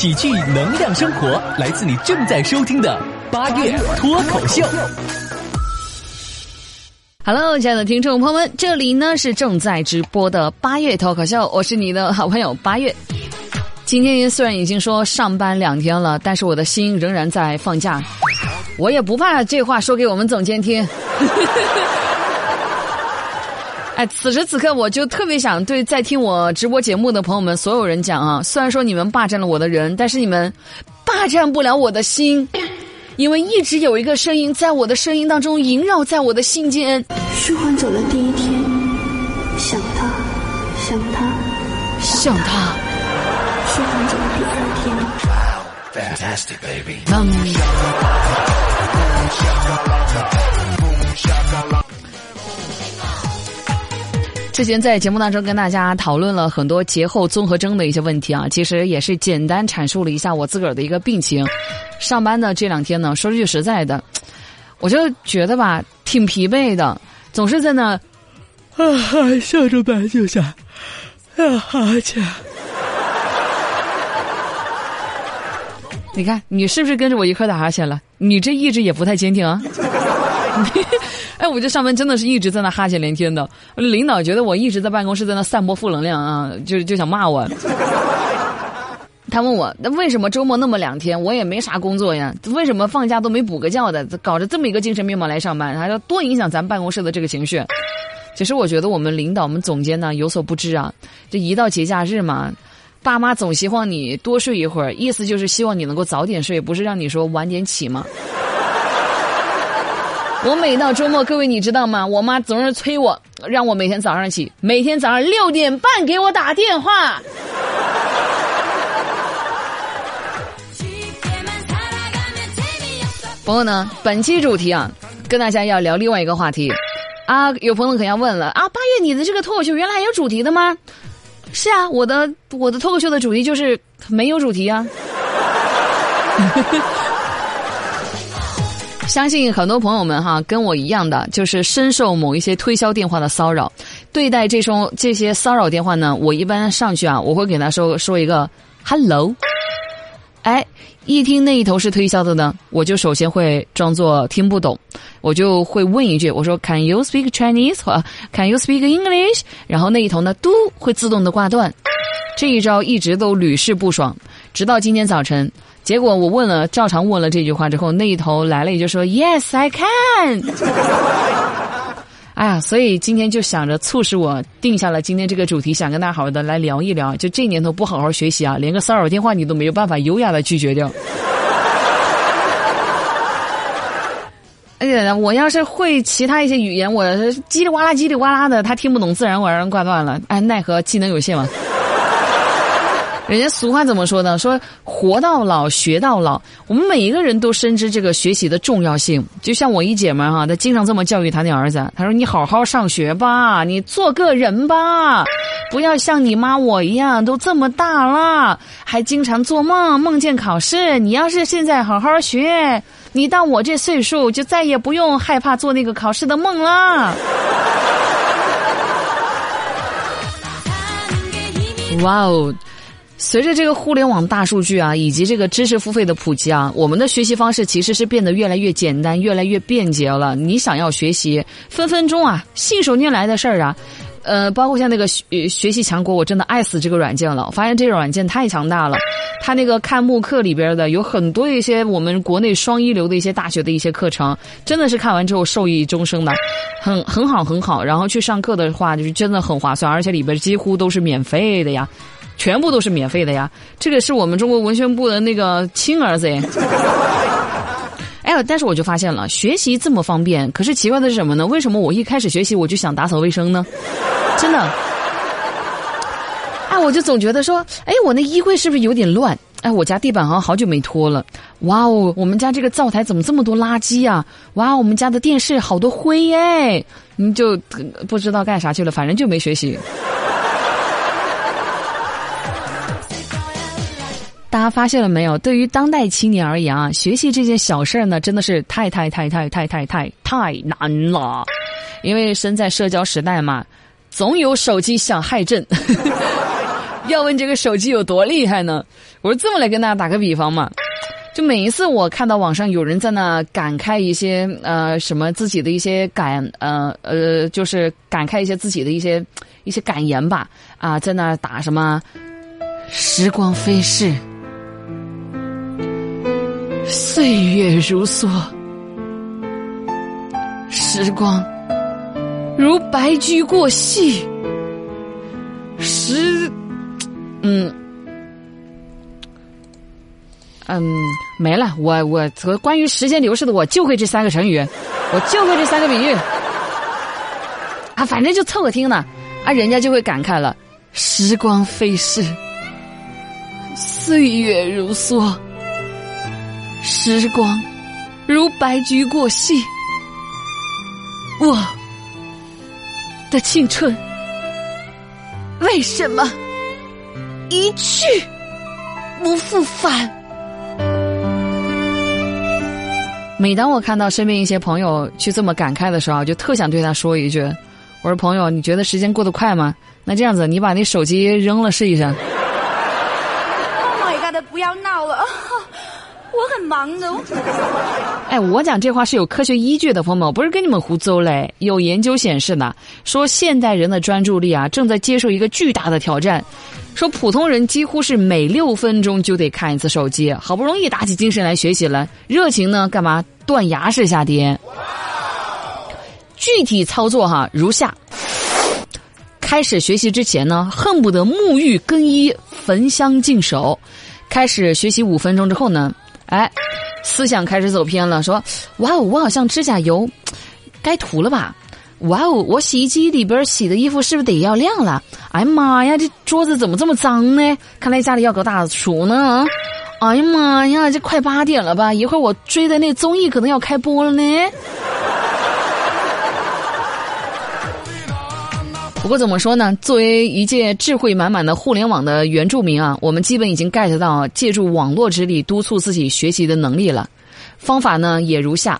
喜剧能量生活，来自你正在收听的八月脱口秀。Hello，亲爱的听众朋友们，这里呢是正在直播的八月脱口秀，我是你的好朋友八月。今天虽然已经说上班两天了，但是我的心仍然在放假。我也不怕这话说给我们总监听。哎，此时此刻我就特别想对在听我直播节目的朋友们所有人讲啊，虽然说你们霸占了我的人，但是你们霸占不了我的心。因为一直有一个声音在我的声音当中萦绕在我的心间。舒缓走了第一天，想他，想他，想他。舒缓走了第二天，嗯。之前在节目当中跟大家讨论了很多节后综合征的一些问题啊，其实也是简单阐述了一下我自个儿的一个病情。上班的这两天呢，说句实在的，我就觉得吧，挺疲惫的，总是在那啊笑着班就想啊哈欠。你看，你是不是跟着我一块打哈欠了？你这意志也不太坚定啊！哎，我这上班真的是一直在那哈欠连天的，领导觉得我一直在办公室在那散播负能量啊，就就想骂我。他问我，那为什么周末那么两天，我也没啥工作呀？为什么放假都没补个觉的，搞着这么一个精神面貌来上班，还要多影响咱办公室的这个情绪？其实我觉得我们领导、我们总监呢有所不知啊，这一到节假日嘛。爸妈总希望你多睡一会儿，意思就是希望你能够早点睡，不是让你说晚点起吗？我每到周末，各位你知道吗？我妈总是催我，让我每天早上起，每天早上六点半给我打电话。朋友呢，本期主题啊，跟大家要聊另外一个话题啊。有朋友可能要问了啊，八月你的这个脱口秀原来有主题的吗？是啊，我的我的脱口秀的主题就是没有主题啊。相信很多朋友们哈跟我一样的，就是深受某一些推销电话的骚扰。对待这种这些骚扰电话呢，我一般上去啊，我会给他说说一个 “hello”。哎，一听那一头是推销的呢，我就首先会装作听不懂，我就会问一句，我说 “Can you speak Chinese？” 或 “Can you speak English？” 然后那一头呢，嘟会自动的挂断。这一招一直都屡试不爽，直到今天早晨。结果我问了，照常问了这句话之后，那一头来了一句说 “Yes, I can。”哎呀，所以今天就想着促使我定下了今天这个主题，想跟大家好好的来聊一聊。就这年头不好好学习啊，连个骚扰电话你都没有办法优雅的拒绝掉。而且我要是会其他一些语言，我叽里呱啦叽里呱啦的，他听不懂，自然而然挂断了。哎，奈何技能有限嘛。人家俗话怎么说呢？说活到老学到老。我们每一个人都深知这个学习的重要性。就像我一姐们哈，她经常这么教育她那儿子。她说：“你好好上学吧，你做个人吧，不要像你妈我一样，都这么大了，还经常做梦，梦见考试。你要是现在好好学，你到我这岁数，就再也不用害怕做那个考试的梦了。”哇哦！随着这个互联网大数据啊，以及这个知识付费的普及啊，我们的学习方式其实是变得越来越简单、越来越便捷了。你想要学习，分分钟啊，信手拈来的事儿啊。呃，包括像那个学学习强国，我真的爱死这个软件了。我发现这个软件太强大了，它那个看慕课里边的有很多一些我们国内双一流的一些大学的一些课程，真的是看完之后受益终生的，很很好很好。然后去上课的话，就是真的很划算，而且里边几乎都是免费的呀。全部都是免费的呀！这个是我们中国文宣部的那个亲儿子哎。哎，但是我就发现了，学习这么方便，可是奇怪的是什么呢？为什么我一开始学习我就想打扫卫生呢？真的。哎，我就总觉得说，哎，我那衣柜是不是有点乱？哎，我家地板好像好久没拖了。哇哦，我们家这个灶台怎么这么多垃圾呀？哇，我们家的电视好多灰哎！你就不知道干啥去了，反正就没学习。大家发现了没有？对于当代青年而言啊，学习这件小事儿呢，真的是太太太太太太太太难了。因为身在社交时代嘛，总有手机想害朕。要问这个手机有多厉害呢？我是这么来跟大家打个比方嘛，就每一次我看到网上有人在那感慨一些呃什么自己的一些感呃呃，就是感慨一些自己的一些一些感言吧啊，在那打什么时光飞逝，岁月如梭，时光如白驹过隙，时。嗯，嗯，没了。我我关于时间流逝的，我就会这三个成语，我就会这三个比喻。啊，反正就凑合听呢。啊，人家就会感慨了：时光飞逝，岁月如梭，时光如白驹过隙，我的青春为什么？一去不复返。每当我看到身边一些朋友去这么感慨的时候，就特想对他说一句：“我说朋友，你觉得时间过得快吗？那这样子，你把那手机扔了试一试。” Oh my god！不要闹了。我很忙的。哎，我讲这话是有科学依据的，朋友们，不是跟你们胡诌嘞。有研究显示呢，说现代人的专注力啊，正在接受一个巨大的挑战。说普通人几乎是每六分钟就得看一次手机，好不容易打起精神来学习了，热情呢干嘛断崖式下跌？具体操作哈如下：开始学习之前呢，恨不得沐浴更衣、焚香净手；开始学习五分钟之后呢。哎，思想开始走偏了。说，哇哦，我好像指甲油 该涂了吧？哇哦，我洗衣机里边洗的衣服是不是得要晾了？哎呀妈呀，这桌子怎么这么脏呢？看来家里要搞大厨呢。哎呀妈呀，这快八点了吧？一会儿我追的那综艺可能要开播了呢。不过怎么说呢？作为一届智慧满满的互联网的原住民啊，我们基本已经 get 到借助网络之力督促自己学习的能力了。方法呢也如下：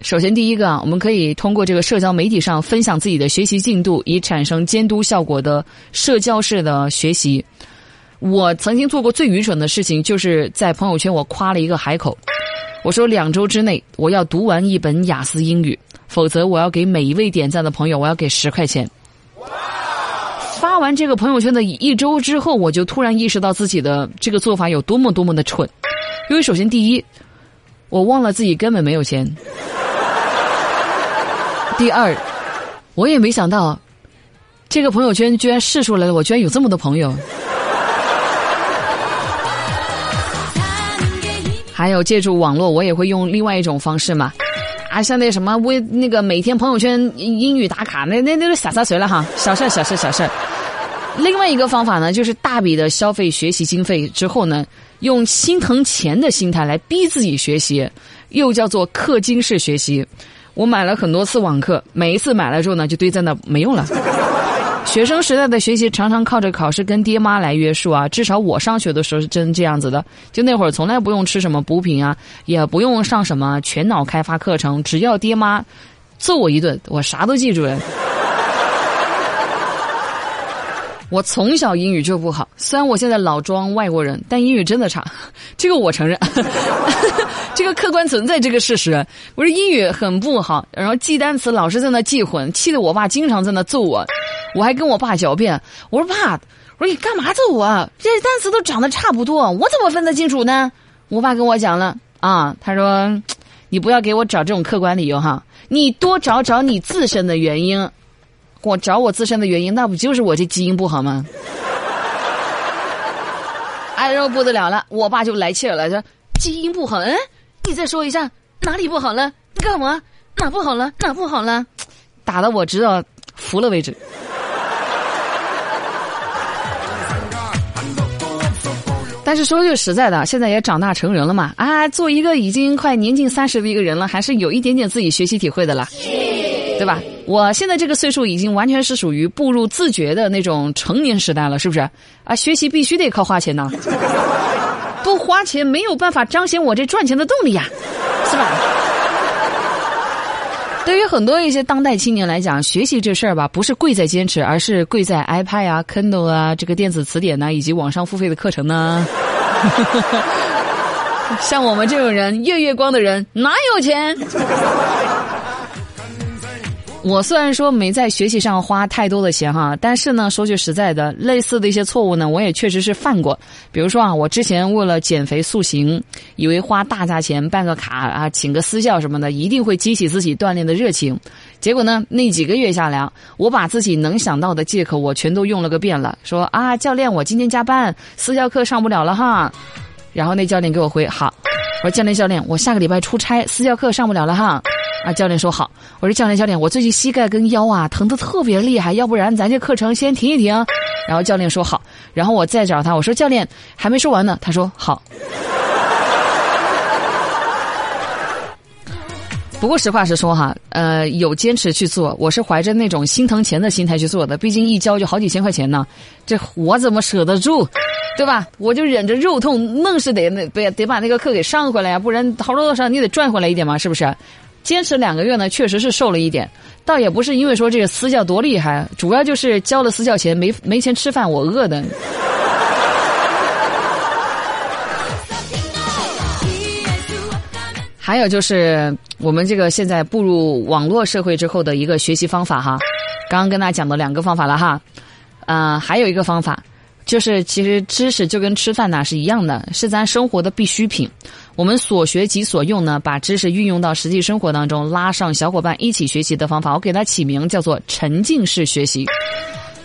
首先，第一个啊，我们可以通过这个社交媒体上分享自己的学习进度，以产生监督效果的社交式的学习。我曾经做过最愚蠢的事情，就是在朋友圈我夸了一个海口，我说两周之内我要读完一本雅思英语。否则，我要给每一位点赞的朋友，我要给十块钱。发完这个朋友圈的一周之后，我就突然意识到自己的这个做法有多么多么的蠢。因为首先，第一，我忘了自己根本没有钱；第二，我也没想到这个朋友圈居然试出来了，我居然有这么多朋友。还有借助网络，我也会用另外一种方式嘛。啊，像那什么微那个每天朋友圈英语打卡，那那那都洒洒水了哈，小事小事小事。另外一个方法呢，就是大笔的消费学习经费之后呢，用心疼钱的心态来逼自己学习，又叫做氪金式学习。我买了很多次网课，每一次买了之后呢，就堆在那没用了。学生时代的学习常常靠着考试跟爹妈来约束啊，至少我上学的时候是真这样子的。就那会儿从来不用吃什么补品啊，也不用上什么全脑开发课程，只要爹妈揍我一顿，我啥都记住了。我从小英语就不好，虽然我现在老装外国人，但英语真的差，这个我承认，这个客观存在这个事实。我说英语很不好，然后记单词老是在那记混，气得我爸经常在那揍我。我还跟我爸狡辩，我说爸，我说你干嘛揍我？这些单词都长得差不多，我怎么分得清楚呢？我爸跟我讲了啊，他说，你不要给我找这种客观理由哈，你多找找你自身的原因。我找我自身的原因，那不就是我这基因不好吗？哎，呦不得了了，我爸就来气了，说基因不好，嗯，你再说一下哪里不好了？你干嘛？哪不好了？哪不好了？打的我知道服了为止。但是说句实在的，现在也长大成人了嘛，啊，做一个已经快年近三十的一个人了，还是有一点点自己学习体会的啦，对吧？我现在这个岁数已经完全是属于步入自觉的那种成年时代了，是不是？啊，学习必须得靠花钱呐，不花钱没有办法彰显我这赚钱的动力呀，是吧？对于很多一些当代青年来讲，学习这事儿吧，不是贵在坚持，而是贵在 iPad 啊、Kindle 啊、这个电子词典呐、以及网上付费的课程呢。像我们这种人，月月光的人哪有钱？我虽然说没在学习上花太多的钱哈，但是呢，说句实在的，类似的一些错误呢，我也确实是犯过。比如说啊，我之前为了减肥塑形，以为花大价钱办个卡啊，请个私教什么的，一定会激起自己锻炼的热情。结果呢，那几个月下来，我把自己能想到的借口我全都用了个遍了。说啊，教练，我今天加班，私教课上不了了哈。然后那教练给我回好，我说教练教练，我下个礼拜出差，私教课上不了了哈。啊，教练说好。我说教练教练，我最近膝盖跟腰啊疼得特别厉害，要不然咱这课程先停一停。然后教练说好。然后我再找他，我说教练还没说完呢，他说好。不过实话实说哈，呃，有坚持去做，我是怀着那种心疼钱的心态去做的，毕竟一交就好几千块钱呢，这我怎么舍得住？对吧？我就忍着肉痛，硬是得那得得把那个课给上回来呀，不然好多多少你得赚回来一点嘛，是不是？坚持两个月呢，确实是瘦了一点，倒也不是因为说这个私教多厉害，主要就是交了私教钱没没钱吃饭，我饿的。还有就是我们这个现在步入网络社会之后的一个学习方法哈，刚刚跟大家讲的两个方法了哈，啊，还有一个方法就是其实知识就跟吃饭呐是一样的，是咱生活的必需品。我们所学即所用呢，把知识运用到实际生活当中，拉上小伙伴一起学习的方法，我给它起名叫做沉浸式学习。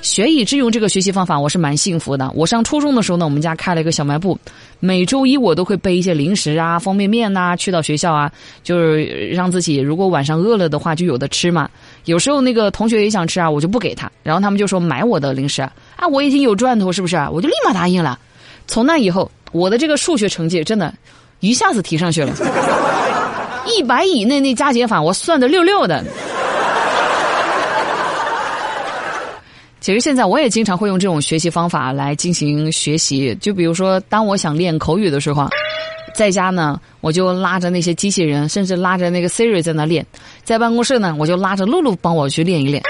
学以致用这个学习方法，我是蛮幸福的。我上初中的时候呢，我们家开了一个小卖部，每周一我都会备一些零食啊、方便面呐，去到学校啊，就是让自己如果晚上饿了的话就有的吃嘛。有时候那个同学也想吃啊，我就不给他，然后他们就说买我的零食啊，我已经有赚头，是不是？我就立马答应了。从那以后，我的这个数学成绩真的，一下子提上去了，一百以内那加减法我算的溜溜的。其实现在我也经常会用这种学习方法来进行学习，就比如说，当我想练口语的时候，在家呢，我就拉着那些机器人，甚至拉着那个 Siri 在那练；在办公室呢，我就拉着露露帮我去练一练。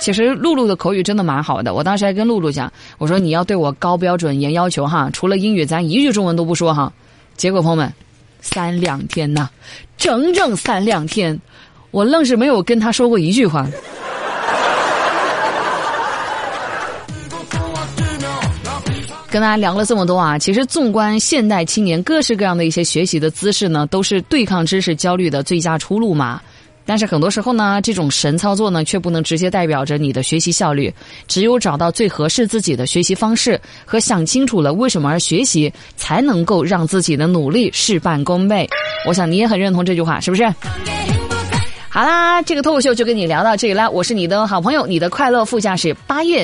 其实露露的口语真的蛮好的，我当时还跟露露讲，我说你要对我高标准、严要求哈，除了英语，咱一句中文都不说哈。结果朋友们，三两天呐，整整三两天，我愣是没有跟他说过一句话。跟大家聊了这么多啊，其实纵观现代青年各式各样的一些学习的姿势呢，都是对抗知识焦虑的最佳出路嘛。但是很多时候呢，这种神操作呢，却不能直接代表着你的学习效率。只有找到最合适自己的学习方式，和想清楚了为什么而学习，才能够让自己的努力事半功倍。我想你也很认同这句话，是不是？好啦，这个脱口秀就跟你聊到这里啦。我是你的好朋友，你的快乐副驾驶八月。